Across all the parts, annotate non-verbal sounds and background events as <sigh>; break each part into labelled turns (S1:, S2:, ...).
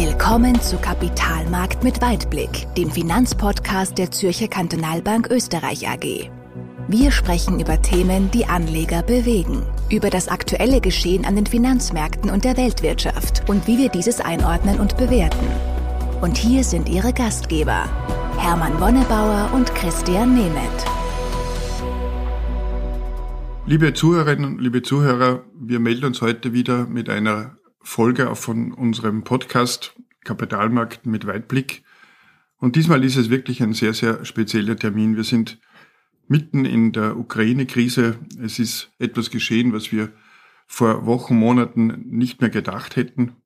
S1: Willkommen zu Kapitalmarkt mit Weitblick, dem Finanzpodcast der Zürcher Kantonalbank Österreich AG. Wir sprechen über Themen, die Anleger bewegen, über das aktuelle Geschehen an den Finanzmärkten und der Weltwirtschaft und wie wir dieses einordnen und bewerten. Und hier sind Ihre Gastgeber, Hermann Wonnebauer und Christian Nemeth.
S2: Liebe Zuhörerinnen, liebe Zuhörer, wir melden uns heute wieder mit einer Folge von unserem Podcast Kapitalmarkt mit Weitblick. Und diesmal ist es wirklich ein sehr, sehr spezieller Termin. Wir sind mitten in der Ukraine-Krise. Es ist etwas geschehen, was wir vor Wochen, Monaten nicht mehr gedacht hätten.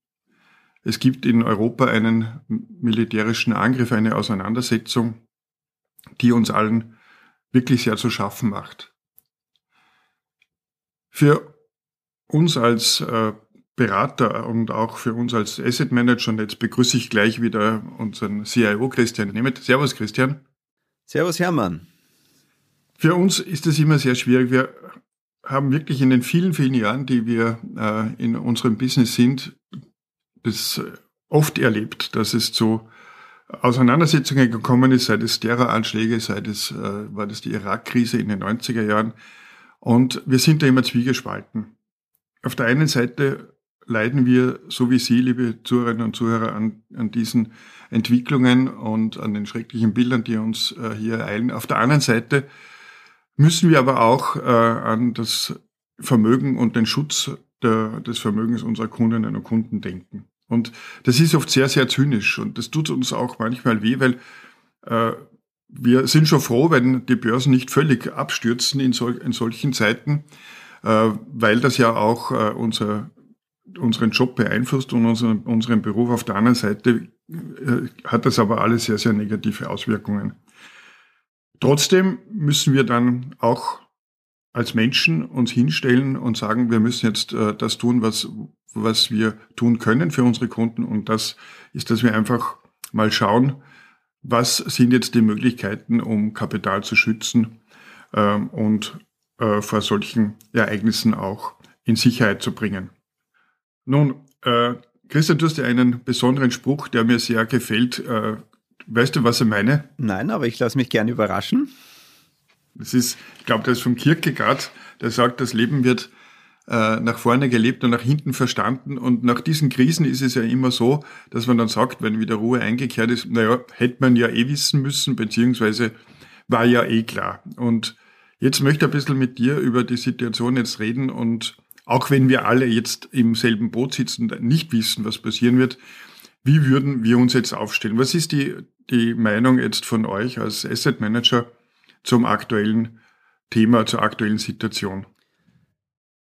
S2: Es gibt in Europa einen militärischen Angriff, eine Auseinandersetzung, die uns allen wirklich sehr zu schaffen macht. Für uns als äh, Berater und auch für uns als Asset Manager. Und jetzt begrüße ich gleich wieder unseren CIO Christian Nemeth. Servus Christian.
S3: Servus Hermann.
S2: Für uns ist es immer sehr schwierig. Wir haben wirklich in den vielen, vielen Jahren, die wir äh, in unserem Business sind, das oft erlebt, dass es zu Auseinandersetzungen gekommen ist, sei es Terroranschläge, sei es, äh, war das die Irak-Krise in den 90er Jahren. Und wir sind da immer zwiegespalten. Auf der einen Seite leiden wir, so wie Sie, liebe Zuhörerinnen und Zuhörer, an, an diesen Entwicklungen und an den schrecklichen Bildern, die uns äh, hier ereilen. Auf der anderen Seite müssen wir aber auch äh, an das Vermögen und den Schutz der, des Vermögens unserer Kundinnen und Kunden denken. Und das ist oft sehr, sehr zynisch und das tut uns auch manchmal weh, weil äh, wir sind schon froh, wenn die Börsen nicht völlig abstürzen in, sol in solchen Zeiten, äh, weil das ja auch äh, unser unseren Job beeinflusst und unseren, unseren Beruf. Auf der anderen Seite äh, hat das aber alles sehr, sehr negative Auswirkungen. Trotzdem müssen wir dann auch als Menschen uns hinstellen und sagen, wir müssen jetzt äh, das tun, was, was wir tun können für unsere Kunden. Und das ist, dass wir einfach mal schauen, was sind jetzt die Möglichkeiten, um Kapital zu schützen ähm, und äh, vor solchen Ereignissen auch in Sicherheit zu bringen. Nun, äh, Christian, du hast ja einen besonderen Spruch, der mir sehr gefällt. Äh, weißt du, was ich meine?
S3: Nein, aber ich lasse mich gerne überraschen.
S2: Das ist, ich glaube, das ist vom Kierkegaard, der sagt, das Leben wird äh, nach vorne gelebt und nach hinten verstanden. Und nach diesen Krisen ist es ja immer so, dass man dann sagt, wenn wieder Ruhe eingekehrt ist, naja, hätte man ja eh wissen müssen, beziehungsweise war ja eh klar. Und jetzt möchte ich ein bisschen mit dir über die Situation jetzt reden und auch wenn wir alle jetzt im selben Boot sitzen, und nicht wissen, was passieren wird, wie würden wir uns jetzt aufstellen? Was ist die, die Meinung jetzt von euch als Asset Manager zum aktuellen Thema, zur aktuellen Situation?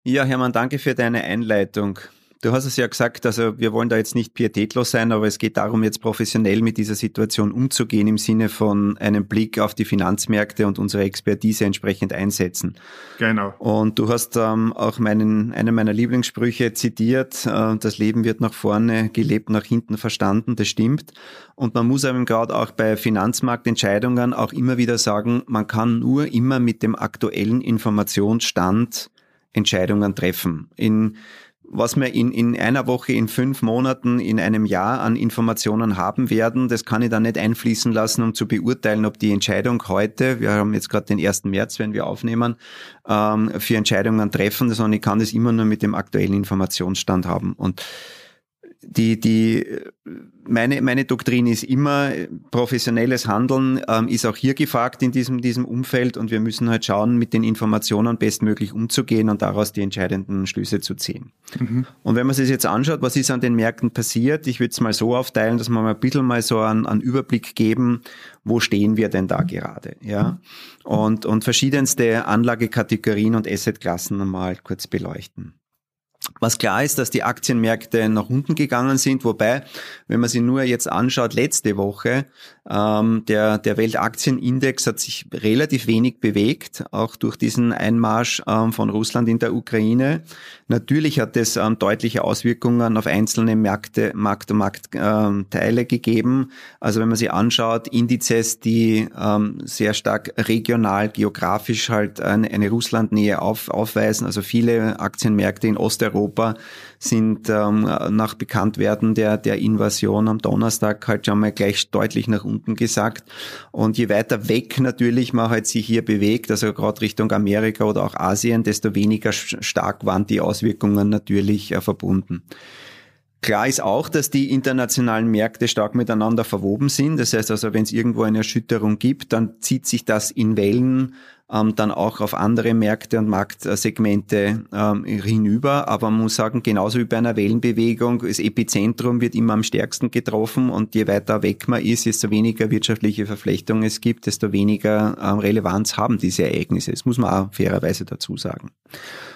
S3: Ja, Hermann, danke für deine Einleitung. Du hast es ja gesagt, also wir wollen da jetzt nicht pietätlos sein, aber es geht darum, jetzt professionell mit dieser Situation umzugehen im Sinne von einem Blick auf die Finanzmärkte und unsere Expertise entsprechend einsetzen.
S2: Genau.
S3: Und du hast ähm, auch meinen, einen meiner Lieblingssprüche zitiert, äh, das Leben wird nach vorne gelebt, nach hinten verstanden, das stimmt. Und man muss eben gerade auch bei Finanzmarktentscheidungen auch immer wieder sagen, man kann nur immer mit dem aktuellen Informationsstand Entscheidungen treffen. In was wir in, in einer Woche, in fünf Monaten, in einem Jahr an Informationen haben werden, das kann ich dann nicht einfließen lassen, um zu beurteilen, ob die Entscheidung heute, wir haben jetzt gerade den 1. März, wenn wir aufnehmen, ähm, für Entscheidungen treffen, sondern ich kann das immer nur mit dem aktuellen Informationsstand haben. Und die, die, meine, meine Doktrin ist immer, professionelles Handeln ähm, ist auch hier gefragt in diesem, diesem Umfeld und wir müssen halt schauen, mit den Informationen bestmöglich umzugehen und daraus die entscheidenden Schlüsse zu ziehen. Mhm. Und wenn man sich jetzt anschaut, was ist an den Märkten passiert, ich würde es mal so aufteilen, dass wir mal ein bisschen mal so einen, einen Überblick geben, wo stehen wir denn da gerade, ja? Und, und verschiedenste Anlagekategorien und Assetklassen mal kurz beleuchten. Was klar ist, dass die Aktienmärkte nach unten gegangen sind, wobei, wenn man sich nur jetzt anschaut, letzte Woche, ähm, der, der Weltaktienindex hat sich relativ wenig bewegt, auch durch diesen Einmarsch ähm, von Russland in der Ukraine. Natürlich hat es ähm, deutliche Auswirkungen auf einzelne Märkte, Markt und Marktteile ähm, gegeben. Also wenn man sich anschaut, Indizes, die ähm, sehr stark regional, geografisch halt eine, eine Russlandnähe auf, aufweisen, also viele Aktienmärkte in Osteuropa sind ähm, nach Bekanntwerden der, der Invasion am Donnerstag halt schon mal gleich deutlich nach unten gesagt. Und je weiter weg natürlich man halt sich hier bewegt, also gerade Richtung Amerika oder auch Asien, desto weniger stark waren die Auswirkungen natürlich äh, verbunden. Klar ist auch, dass die internationalen Märkte stark miteinander verwoben sind. Das heißt also, wenn es irgendwo eine Erschütterung gibt, dann zieht sich das in Wellen ähm, dann auch auf andere Märkte und Marktsegmente ähm, hinüber. Aber man muss sagen, genauso wie bei einer Wellenbewegung, das Epizentrum wird immer am stärksten getroffen und je weiter weg man ist, desto weniger wirtschaftliche Verflechtungen es gibt, desto weniger ähm, Relevanz haben diese Ereignisse. Das muss man auch fairerweise dazu sagen.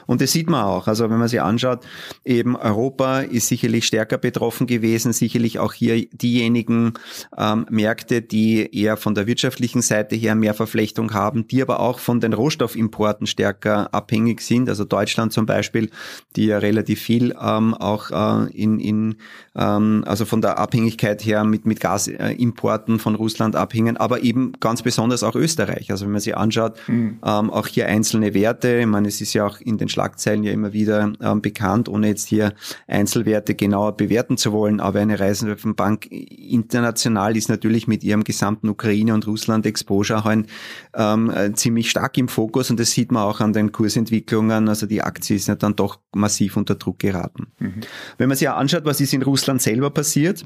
S3: Und das sieht man auch. Also wenn man sich anschaut, eben Europa ist sicherlich stärker betroffen gewesen, sicherlich auch hier diejenigen ähm, Märkte, die eher von der wirtschaftlichen Seite her mehr Verflechtung haben, die aber auch von den Rohstoffimporten stärker abhängig sind. Also Deutschland zum Beispiel, die ja relativ viel ähm, auch äh, in, in ähm, also von der Abhängigkeit her mit, mit Gasimporten von Russland abhängen, aber eben ganz besonders auch Österreich. Also wenn man sich anschaut, mhm. ähm, auch hier einzelne Werte, ich meine, es ist ja auch in den Schlagzeilen ja immer wieder ähm, bekannt, ohne jetzt hier Einzelwerte genauer bewerten zu wollen. Aber eine Reisenbank international ist natürlich mit ihrem gesamten Ukraine- und Russland-Exposure halt, ähm, äh, ziemlich stark im Fokus und das sieht man auch an den Kursentwicklungen. Also die Aktie ist ja dann doch massiv unter Druck geraten. Mhm. Wenn man sich ja anschaut, was ist in Russland selber passiert,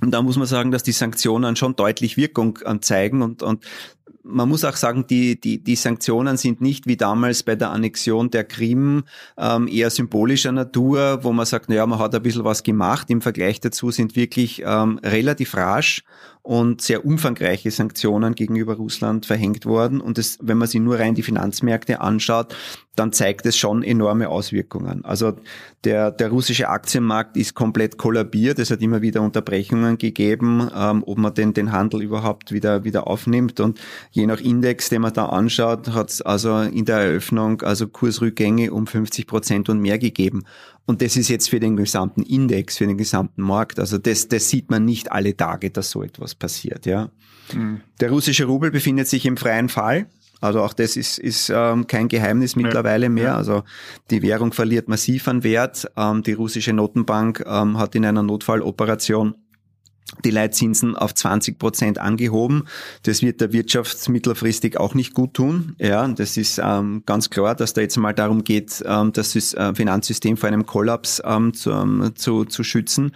S3: und da muss man sagen, dass die Sanktionen schon deutlich Wirkung äh, zeigen und, und man muss auch sagen, die, die, die Sanktionen sind nicht wie damals bei der Annexion der Krim ähm, eher symbolischer Natur, wo man sagt, naja, man hat ein bisschen was gemacht. Im Vergleich dazu sind wirklich ähm, relativ rasch und sehr umfangreiche Sanktionen gegenüber Russland verhängt worden. Und das, wenn man sich nur rein die Finanzmärkte anschaut, dann zeigt es schon enorme Auswirkungen. Also der, der russische Aktienmarkt ist komplett kollabiert. Es hat immer wieder Unterbrechungen gegeben, ähm, ob man den, den Handel überhaupt wieder, wieder aufnimmt. Und je nach Index, den man da anschaut, hat es also in der Eröffnung also Kursrückgänge um 50 Prozent und mehr gegeben. Und das ist jetzt für den gesamten Index, für den gesamten Markt. Also das, das sieht man nicht alle Tage, dass so etwas passiert. Ja. Mhm. Der russische Rubel befindet sich im freien Fall. Also auch das ist, ist ähm, kein Geheimnis mittlerweile mehr. Also die Währung verliert massiv an Wert. Ähm, die russische Notenbank ähm, hat in einer Notfalloperation die Leitzinsen auf 20 Prozent angehoben. Das wird der Wirtschaft mittelfristig auch nicht gut tun. Ja, das ist ähm, ganz klar, dass da jetzt mal darum geht, ähm, das äh, Finanzsystem vor einem Kollaps ähm, zu, ähm, zu, zu schützen.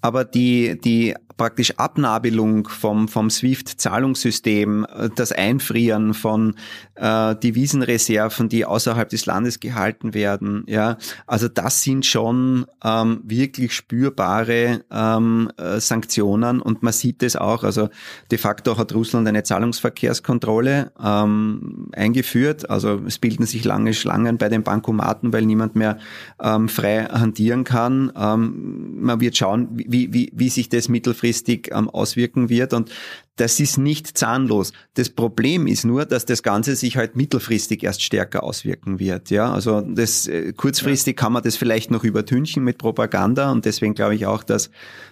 S3: Aber die, die praktisch Abnabelung vom, vom SWIFT-Zahlungssystem, äh, das Einfrieren von äh, Devisenreserven, die außerhalb des Landes gehalten werden, ja, also das sind schon ähm, wirklich spürbare ähm, äh, Sanktionen und man sieht es auch. Also de facto hat Russland eine Zahlungsverkehrskontrolle ähm, eingeführt. Also es bilden sich lange Schlangen bei den Bankomaten, weil niemand mehr ähm, frei hantieren kann. Ähm, man wird schauen, wie, wie, wie sich das mittelfristig langfristig ähm, auswirken wird. Und das ist nicht zahnlos. Das Problem ist nur, dass das Ganze sich halt mittelfristig erst stärker auswirken wird. Ja, also das äh, kurzfristig kann man das vielleicht noch übertünchen mit Propaganda und deswegen glaube ich auch, dass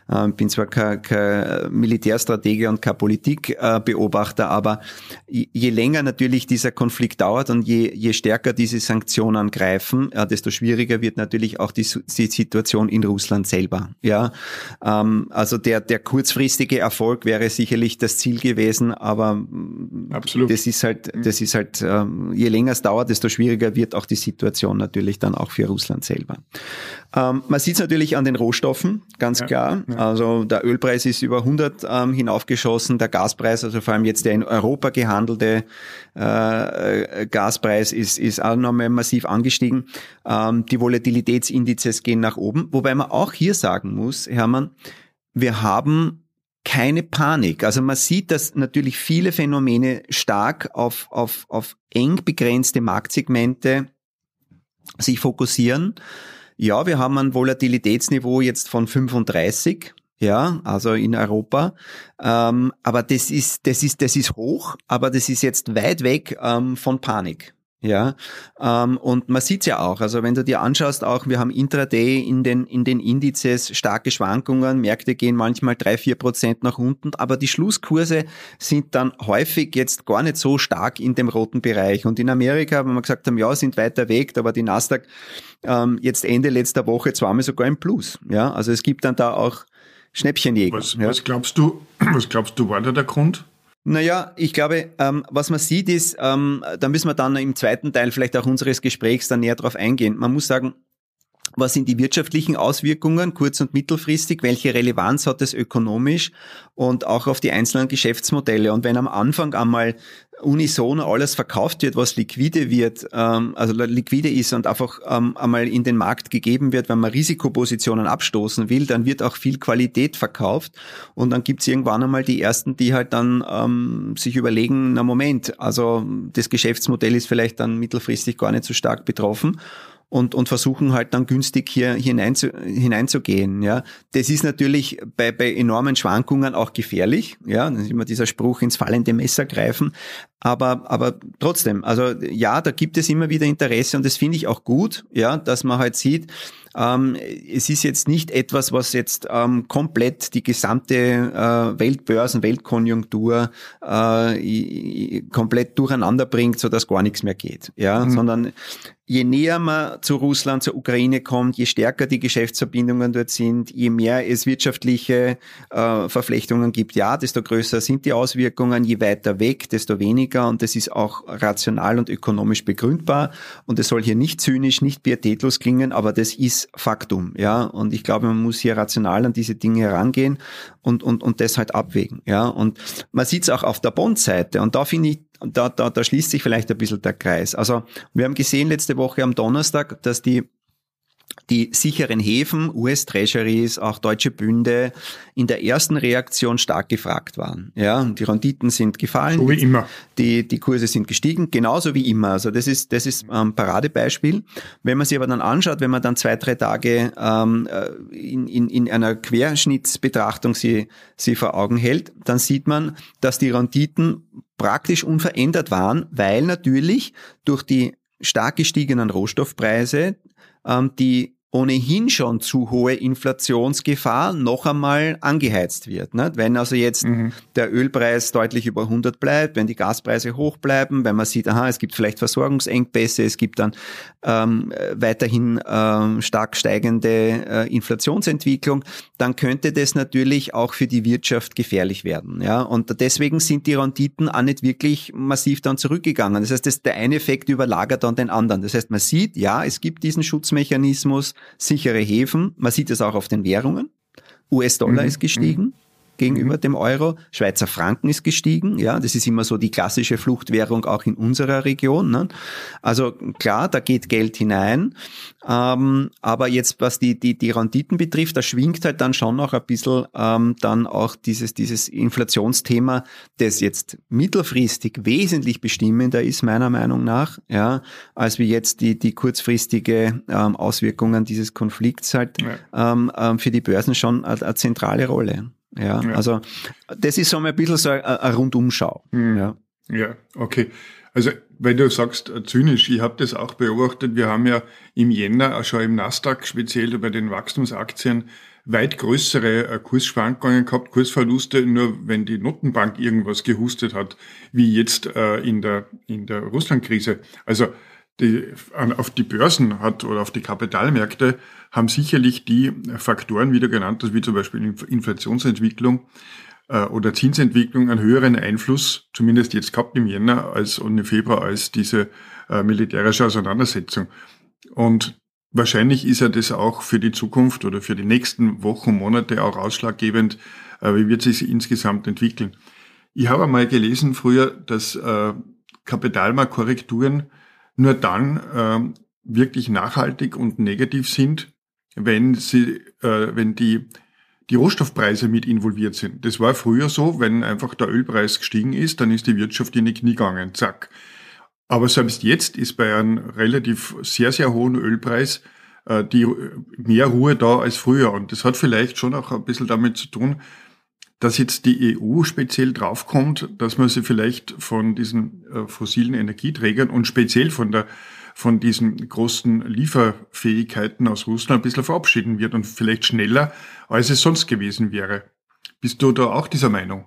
S3: äh, bin zwar kein, kein Militärstratege und kein Politikbeobachter, äh, aber je länger natürlich dieser Konflikt dauert und je, je stärker diese Sanktionen greifen, äh, desto schwieriger wird natürlich auch die, die Situation in Russland selber. Ja, ähm, also der der kurzfristige Erfolg wäre sicherlich das Ziel gewesen, aber Absolut. das ist halt, mhm. das ist halt, ähm, je länger es dauert, desto schwieriger wird auch die Situation natürlich dann auch für Russland selber. Ähm, man sieht es natürlich an den Rohstoffen, ganz ja, klar. Ja. Also der Ölpreis ist über 100 ähm, hinaufgeschossen, der Gaspreis, also vor allem jetzt der in Europa gehandelte äh, Gaspreis ist, ist auch nochmal massiv angestiegen. Die Volatilitätsindizes gehen nach oben, wobei man auch hier sagen muss, Hermann, wir haben keine Panik. Also man sieht, dass natürlich viele Phänomene stark auf, auf, auf eng begrenzte Marktsegmente sich fokussieren. Ja, wir haben ein Volatilitätsniveau jetzt von 35, ja, also in Europa. Ähm, aber das ist, das ist, das ist hoch, aber das ist jetzt weit weg ähm, von Panik. Ja, ähm, und man sieht's ja auch. Also wenn du dir anschaust, auch wir haben intraday in den in den Indizes starke Schwankungen. Märkte gehen manchmal drei vier Prozent nach unten, aber die Schlusskurse sind dann häufig jetzt gar nicht so stark in dem roten Bereich. Und in Amerika, wenn wir gesagt haben, ja, sind weiter weg, aber die Nasdaq ähm, jetzt Ende letzter Woche zweimal sogar im Plus. Ja, also es gibt dann da auch Schnäppchenjäger.
S2: Was,
S3: ja.
S2: was glaubst du? <clears throat> Was glaubst du war da der Grund?
S3: Naja, ich glaube, ähm, was man sieht ist, ähm, da müssen wir dann im zweiten Teil vielleicht auch unseres Gesprächs dann näher drauf eingehen. Man muss sagen, was sind die wirtschaftlichen Auswirkungen kurz- und mittelfristig? Welche Relevanz hat es ökonomisch und auch auf die einzelnen Geschäftsmodelle? Und wenn am Anfang einmal unisono alles verkauft wird, was liquide wird, ähm, also liquide ist und einfach ähm, einmal in den Markt gegeben wird, wenn man Risikopositionen abstoßen will, dann wird auch viel Qualität verkauft und dann gibt's irgendwann einmal die ersten, die halt dann ähm, sich überlegen, na Moment, also das Geschäftsmodell ist vielleicht dann mittelfristig gar nicht so stark betroffen und, und versuchen halt dann günstig hier hinein zu, hineinzugehen. Ja, das ist natürlich bei, bei enormen Schwankungen auch gefährlich. Ja, das ist immer dieser Spruch ins fallende Messer greifen. Aber, aber trotzdem, also ja, da gibt es immer wieder Interesse und das finde ich auch gut, ja, dass man halt sieht, ähm, es ist jetzt nicht etwas, was jetzt ähm, komplett die gesamte äh, Weltbörsen, Weltkonjunktur äh, komplett durcheinander bringt, so dass gar nichts mehr geht, ja, mhm. sondern je näher man zu Russland, zur Ukraine kommt, je stärker die Geschäftsverbindungen dort sind, je mehr es wirtschaftliche äh, Verflechtungen gibt, ja, desto größer sind die Auswirkungen, je weiter weg, desto weniger. Und das ist auch rational und ökonomisch begründbar. Und es soll hier nicht zynisch, nicht pietätlos klingen, aber das ist Faktum, ja, und ich glaube, man muss hier rational an diese Dinge herangehen und, und, und das halt abwägen, ja, und man sieht es auch auf der Bondseite und da finde ich, da, da, da schließt sich vielleicht ein bisschen der Kreis. Also wir haben gesehen letzte Woche am Donnerstag, dass die die sicheren Häfen, US-Treasuries, auch deutsche Bünde in der ersten Reaktion stark gefragt waren. Ja, die Renditen sind gefallen.
S2: So wie immer.
S3: Die, die Kurse sind gestiegen, genauso wie immer. Also das ist, das ist ein ähm, Paradebeispiel. Wenn man sich aber dann anschaut, wenn man dann zwei, drei Tage ähm, äh, in, in, in einer Querschnittsbetrachtung sie, sie vor Augen hält, dann sieht man, dass die Renditen praktisch unverändert waren, weil natürlich durch die stark gestiegenen Rohstoffpreise die ohnehin schon zu hohe Inflationsgefahr noch einmal angeheizt wird. Nicht? Wenn also jetzt mhm. der Ölpreis deutlich über 100 bleibt, wenn die Gaspreise hoch bleiben, wenn man sieht, aha, es gibt vielleicht Versorgungsengpässe, es gibt dann ähm, weiterhin ähm, stark steigende äh, Inflationsentwicklung, dann könnte das natürlich auch für die Wirtschaft gefährlich werden. Ja? Und deswegen sind die Renditen auch nicht wirklich massiv dann zurückgegangen. Das heißt, das, der eine Effekt überlagert dann den anderen. Das heißt, man sieht, ja, es gibt diesen Schutzmechanismus, sichere Häfen. Man sieht es auch auf den Währungen. US-Dollar mhm. ist gestiegen. Mhm gegenüber mhm. dem Euro. Schweizer Franken ist gestiegen. Ja, das ist immer so die klassische Fluchtwährung auch in unserer Region. Ne? Also klar, da geht Geld hinein. Ähm, aber jetzt, was die, die, die Renditen betrifft, da schwingt halt dann schon noch ein bisschen ähm, dann auch dieses, dieses Inflationsthema, das jetzt mittelfristig wesentlich bestimmender ist, meiner Meinung nach, ja, als wie jetzt die, die kurzfristige ähm, Auswirkungen dieses Konflikts halt ja. ähm, ähm für die Börsen schon eine, eine zentrale Rolle. Ja, ja, also das ist so ein bisschen so eine, Rundumschau.
S2: Mhm. Ja. ja, okay. Also weil du sagst äh, zynisch, ich habe das auch beobachtet. Wir haben ja im Jänner schon im Nasdaq, speziell bei den Wachstumsaktien, weit größere äh, Kursschwankungen gehabt, Kursverluste, nur wenn die Notenbank irgendwas gehustet hat, wie jetzt äh, in der, in der Russlandkrise. Also die, auf die Börsen hat oder auf die Kapitalmärkte haben sicherlich die Faktoren wieder genannt, wie zum Beispiel Inflationsentwicklung äh, oder Zinsentwicklung einen höheren Einfluss, zumindest jetzt gehabt im Jänner als und im Februar, als diese äh, militärische Auseinandersetzung. Und wahrscheinlich ist ja das auch für die Zukunft oder für die nächsten Wochen, Monate auch ausschlaggebend, äh, wie wird sich insgesamt entwickeln. Ich habe einmal gelesen früher, dass äh, Kapitalmarktkorrekturen nur dann äh, wirklich nachhaltig und negativ sind, wenn sie, äh, wenn die die Rohstoffpreise mit involviert sind. Das war früher so, wenn einfach der Ölpreis gestiegen ist, dann ist die Wirtschaft in die Knie gegangen, zack. Aber selbst jetzt ist bei einem relativ sehr, sehr hohen Ölpreis äh, die mehr Ruhe da als früher. Und das hat vielleicht schon auch ein bisschen damit zu tun, dass jetzt die EU speziell draufkommt, dass man sie vielleicht von diesen äh, fossilen Energieträgern und speziell von der von diesen großen Lieferfähigkeiten aus Russland ein bisschen verabschieden wird und vielleicht schneller, als es sonst gewesen wäre. Bist du da auch dieser Meinung?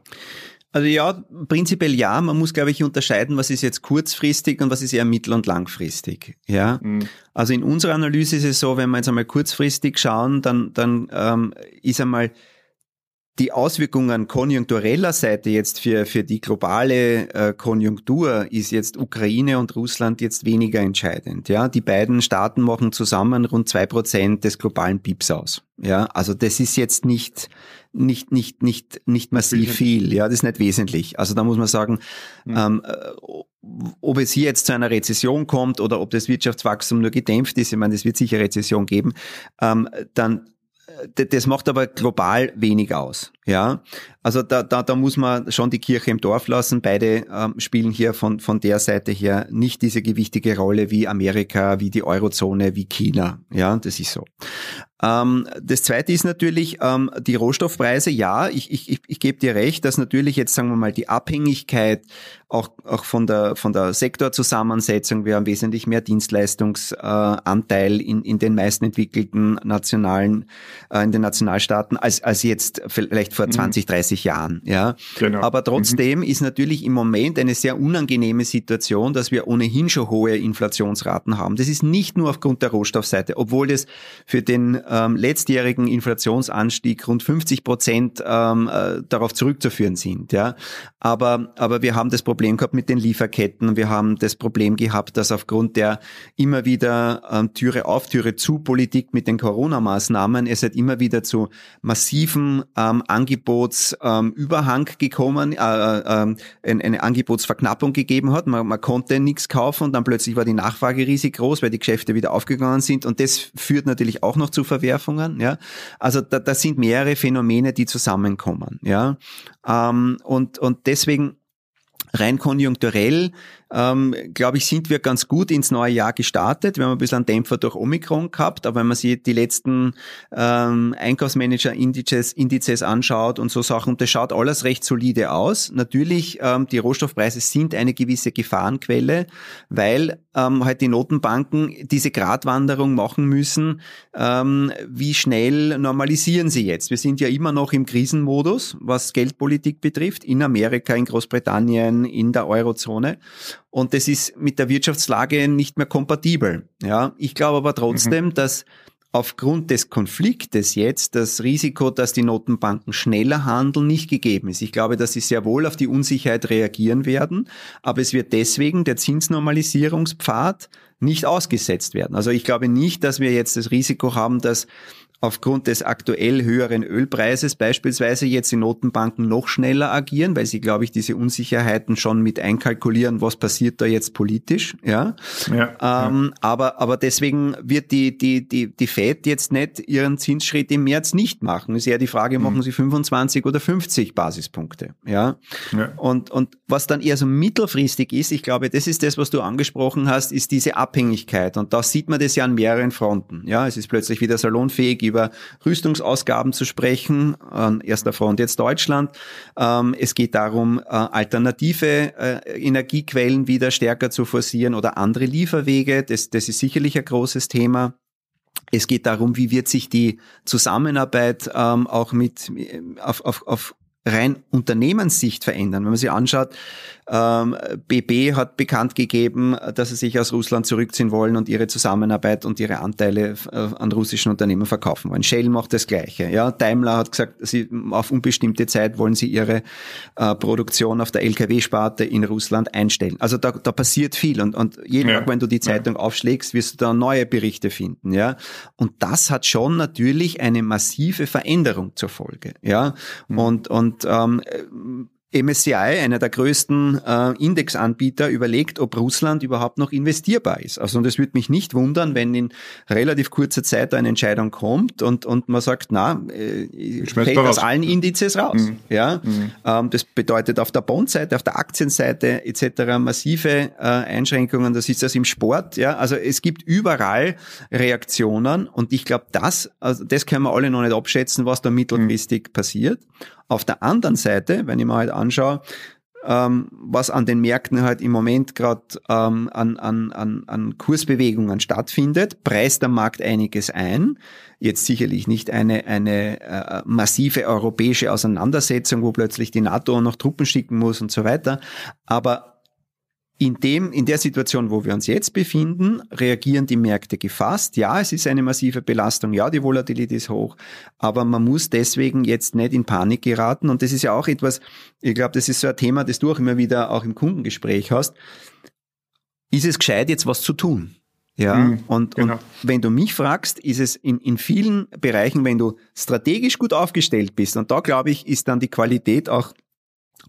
S3: Also ja, prinzipiell ja. Man muss, glaube ich, unterscheiden, was ist jetzt kurzfristig und was ist eher mittel- und langfristig. Ja. Mhm. Also in unserer Analyse ist es so, wenn wir jetzt einmal kurzfristig schauen, dann, dann ähm, ist einmal die Auswirkungen konjunktureller Seite jetzt für, für die globale äh, Konjunktur ist jetzt Ukraine und Russland jetzt weniger entscheidend. Ja, die beiden Staaten machen zusammen rund zwei Prozent des globalen PIBs aus. Ja, also das ist jetzt nicht, nicht, nicht, nicht, nicht massiv viel. Ja, das ist nicht wesentlich. Also da muss man sagen, mhm. ähm, äh, ob es hier jetzt zu einer Rezession kommt oder ob das Wirtschaftswachstum nur gedämpft ist, ich meine, es wird sicher Rezession geben, ähm, dann das macht aber global wenig aus. Ja, also da, da, da muss man schon die Kirche im Dorf lassen. Beide ähm, spielen hier von, von der Seite her nicht diese gewichtige Rolle wie Amerika, wie die Eurozone, wie China. Ja, das ist so. Ähm, das zweite ist natürlich ähm, die Rohstoffpreise. Ja, ich, ich, ich, ich gebe dir recht, dass natürlich jetzt, sagen wir mal, die Abhängigkeit auch, auch von der, von der Sektorzusammensetzung, wir haben wesentlich mehr Dienstleistungsanteil äh, in, in den meisten entwickelten nationalen, äh, in den Nationalstaaten als, als jetzt vielleicht vor 20, mhm. 30 Jahren. Ja. Genau. Aber trotzdem mhm. ist natürlich im Moment eine sehr unangenehme Situation, dass wir ohnehin schon hohe Inflationsraten haben. Das ist nicht nur aufgrund der Rohstoffseite, obwohl das für den ähm, letztjährigen Inflationsanstieg rund 50 Prozent ähm, äh, darauf zurückzuführen sind. Ja. Aber, aber wir haben das Problem gehabt mit den Lieferketten. Wir haben das Problem gehabt, dass aufgrund der immer wieder ähm, Türe auf, Türe zu Politik mit den Corona-Maßnahmen es halt immer wieder zu massiven ähm, Angebotsüberhang ähm, gekommen, äh, äh, eine, eine Angebotsverknappung gegeben hat. Man, man konnte nichts kaufen und dann plötzlich war die Nachfrage riesig groß, weil die Geschäfte wieder aufgegangen sind. Und das führt natürlich auch noch zu Verwerfungen. Ja, also da, da sind mehrere Phänomene, die zusammenkommen. Ja, ähm, und und deswegen rein konjunkturell ähm, glaube ich, sind wir ganz gut ins neue Jahr gestartet. Wir haben ein bisschen einen Dämpfer durch Omikron gehabt, aber wenn man sich die letzten ähm, Einkaufsmanager-Indizes Indizes anschaut und so Sachen, das schaut alles recht solide aus. Natürlich, ähm, die Rohstoffpreise sind eine gewisse Gefahrenquelle, weil ähm, halt die Notenbanken diese Gratwanderung machen müssen. Ähm, wie schnell normalisieren sie jetzt? Wir sind ja immer noch im Krisenmodus, was Geldpolitik betrifft, in Amerika, in Großbritannien, in der Eurozone. Und das ist mit der Wirtschaftslage nicht mehr kompatibel. Ja, ich glaube aber trotzdem, mhm. dass aufgrund des Konfliktes jetzt das Risiko, dass die Notenbanken schneller handeln, nicht gegeben ist. Ich glaube, dass sie sehr wohl auf die Unsicherheit reagieren werden, aber es wird deswegen der Zinsnormalisierungspfad nicht ausgesetzt werden. Also ich glaube nicht, dass wir jetzt das Risiko haben, dass aufgrund des aktuell höheren Ölpreises beispielsweise jetzt die Notenbanken noch schneller agieren, weil sie, glaube ich, diese Unsicherheiten schon mit einkalkulieren, was passiert da jetzt politisch, ja. ja, ähm, ja. Aber, aber deswegen wird die, die, die, die Fed jetzt nicht ihren Zinsschritt im März nicht machen. Es ist eher die Frage, mhm. machen sie 25 oder 50 Basispunkte, ja? ja. Und, und was dann eher so mittelfristig ist, ich glaube, das ist das, was du angesprochen hast, ist diese Abhängigkeit. Und da sieht man das ja an mehreren Fronten, ja. Es ist plötzlich wieder salonfähig, über Rüstungsausgaben zu sprechen, an erster Front jetzt Deutschland. Ähm, es geht darum, äh, alternative äh, Energiequellen wieder stärker zu forcieren oder andere Lieferwege. Das, das ist sicherlich ein großes Thema. Es geht darum, wie wird sich die Zusammenarbeit ähm, auch mit auf, auf, auf rein Unternehmenssicht verändern. Wenn man sich anschaut, ähm, BB hat bekannt gegeben, dass sie sich aus Russland zurückziehen wollen und ihre Zusammenarbeit und ihre Anteile äh, an russischen Unternehmen verkaufen wollen. Shell macht das Gleiche. Ja, Daimler hat gesagt, sie auf unbestimmte Zeit wollen sie ihre äh, Produktion auf der LKW-Sparte in Russland einstellen. Also da, da passiert viel und, und jeden ja. Tag, wenn du die Zeitung ja. aufschlägst, wirst du da neue Berichte finden. Ja, und das hat schon natürlich eine massive Veränderung zur Folge. Ja, mhm. und und ähm, MSCI, einer der größten äh, Indexanbieter, überlegt, ob Russland überhaupt noch investierbar ist. Also und es würde mich nicht wundern, wenn in relativ kurzer Zeit eine Entscheidung kommt und, und man sagt, na, äh, fällt aus allen Indizes raus. Mhm. Ja, mhm. Ähm, das bedeutet auf der Bondseite, auf der Aktienseite etc. massive äh, Einschränkungen. Das ist das im Sport. Ja, also es gibt überall Reaktionen und ich glaube, das, also das können wir alle noch nicht abschätzen, was da mittelfristig mhm. passiert. Auf der anderen Seite, wenn ich mir halt anschaue, ähm, was an den Märkten halt im Moment gerade ähm, an, an, an, an Kursbewegungen stattfindet, preist der Markt einiges ein. Jetzt sicherlich nicht eine, eine äh, massive europäische Auseinandersetzung, wo plötzlich die NATO noch Truppen schicken muss und so weiter. Aber in dem, in der Situation, wo wir uns jetzt befinden, reagieren die Märkte gefasst. Ja, es ist eine massive Belastung. Ja, die Volatilität ist hoch. Aber man muss deswegen jetzt nicht in Panik geraten. Und das ist ja auch etwas, ich glaube, das ist so ein Thema, das du auch immer wieder auch im Kundengespräch hast. Ist es gescheit, jetzt was zu tun? Ja, mhm, und, genau. und wenn du mich fragst, ist es in, in vielen Bereichen, wenn du strategisch gut aufgestellt bist, und da glaube ich, ist dann die Qualität auch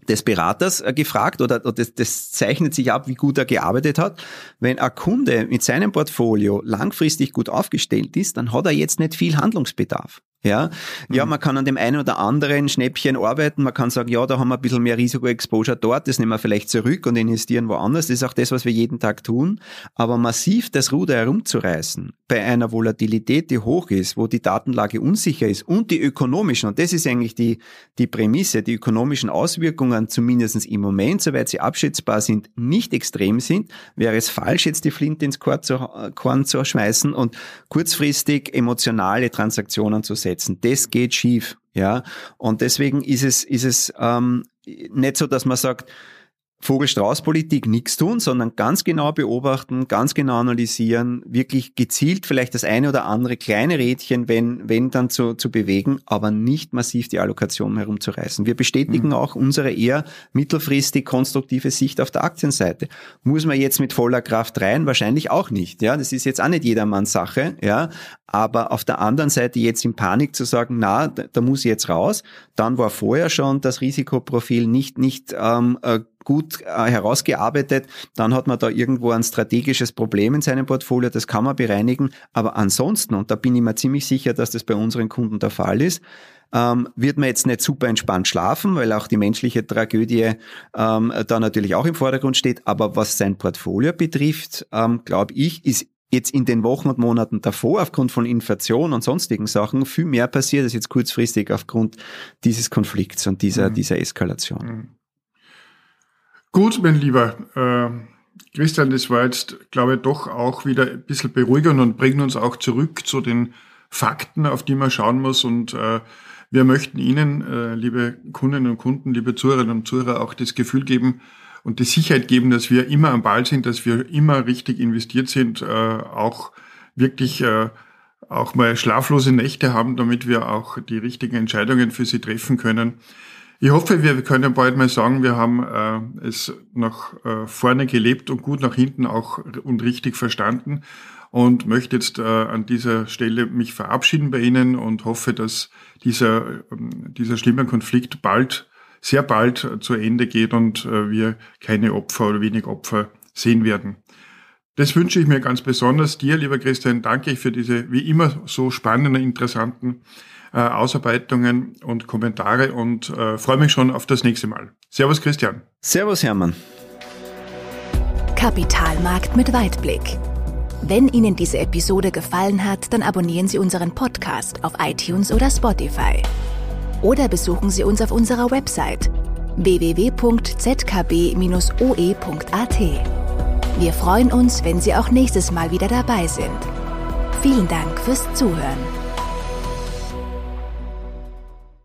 S3: des Beraters äh, gefragt oder, das, das zeichnet sich ab, wie gut er gearbeitet hat. Wenn ein Kunde mit seinem Portfolio langfristig gut aufgestellt ist, dann hat er jetzt nicht viel Handlungsbedarf. Ja, ja, mhm. man kann an dem einen oder anderen Schnäppchen arbeiten. Man kann sagen, ja, da haben wir ein bisschen mehr Risikoexposure dort, das nehmen wir vielleicht zurück und investieren woanders. Das ist auch das, was wir jeden Tag tun. Aber massiv das Ruder herumzureißen bei einer Volatilität, die hoch ist, wo die Datenlage unsicher ist und die ökonomischen, und das ist eigentlich die, die Prämisse, die ökonomischen Auswirkungen zumindest im Moment, soweit sie abschätzbar sind, nicht extrem sind, wäre es falsch, jetzt die Flinte ins Korn zu, Korn zu schmeißen und kurzfristig emotionale Transaktionen zu setzen setzen. Das geht schief. Ja, und deswegen ist es, ist es ähm, nicht so, dass man sagt, Vogelstrauß-Politik nichts tun, sondern ganz genau beobachten, ganz genau analysieren, wirklich gezielt vielleicht das eine oder andere kleine Rädchen, wenn, wenn dann zu, zu bewegen, aber nicht massiv die Allokation herumzureißen. Wir bestätigen mhm. auch unsere eher mittelfristig konstruktive Sicht auf der Aktienseite. Muss man jetzt mit voller Kraft rein? Wahrscheinlich auch nicht. Ja, das ist jetzt auch nicht jedermanns Sache. Ja, aber auf der anderen Seite jetzt in Panik zu sagen, na, da, da muss ich jetzt raus, dann war vorher schon das Risikoprofil nicht, nicht ähm, äh, gut äh, herausgearbeitet, dann hat man da irgendwo ein strategisches Problem in seinem Portfolio, das kann man bereinigen. Aber ansonsten, und da bin ich mir ziemlich sicher, dass das bei unseren Kunden der Fall ist, ähm, wird man jetzt nicht super entspannt schlafen, weil auch die menschliche Tragödie ähm, da natürlich auch im Vordergrund steht. Aber was sein Portfolio betrifft, ähm, glaube ich, ist jetzt in den Wochen und Monaten davor aufgrund von Inflation und sonstigen Sachen viel mehr passiert als jetzt kurzfristig aufgrund dieses Konflikts und dieser, mhm. dieser Eskalation. Mhm.
S2: Gut, mein Lieber. Äh, Christian, das war jetzt, glaube ich, doch auch wieder ein bisschen beruhigend und bringt uns auch zurück zu den Fakten, auf die man schauen muss. Und äh, wir möchten Ihnen, äh, liebe Kundinnen und Kunden, liebe Zuhörerinnen und Zuhörer, auch das Gefühl geben und die Sicherheit geben, dass wir immer am Ball sind, dass wir immer richtig investiert sind, äh, auch wirklich äh, auch mal schlaflose Nächte haben, damit wir auch die richtigen Entscheidungen für Sie treffen können. Ich hoffe, wir können bald mal sagen, wir haben äh, es nach äh, vorne gelebt und gut nach hinten auch und richtig verstanden und möchte jetzt äh, an dieser Stelle mich verabschieden bei Ihnen und hoffe, dass dieser, äh, dieser schlimme Konflikt bald, sehr bald zu Ende geht und äh, wir keine Opfer oder wenig Opfer sehen werden. Das wünsche ich mir ganz besonders dir, lieber Christian. Danke ich für diese wie immer so spannenden, interessanten äh, Ausarbeitungen und Kommentare und äh, freue mich schon auf das nächste Mal. Servus Christian.
S3: Servus Hermann.
S1: Kapitalmarkt mit Weitblick. Wenn Ihnen diese Episode gefallen hat, dann abonnieren Sie unseren Podcast auf iTunes oder Spotify. Oder besuchen Sie uns auf unserer Website www.zkb-oe.at. Wir freuen uns, wenn Sie auch nächstes Mal wieder dabei sind. Vielen Dank fürs Zuhören.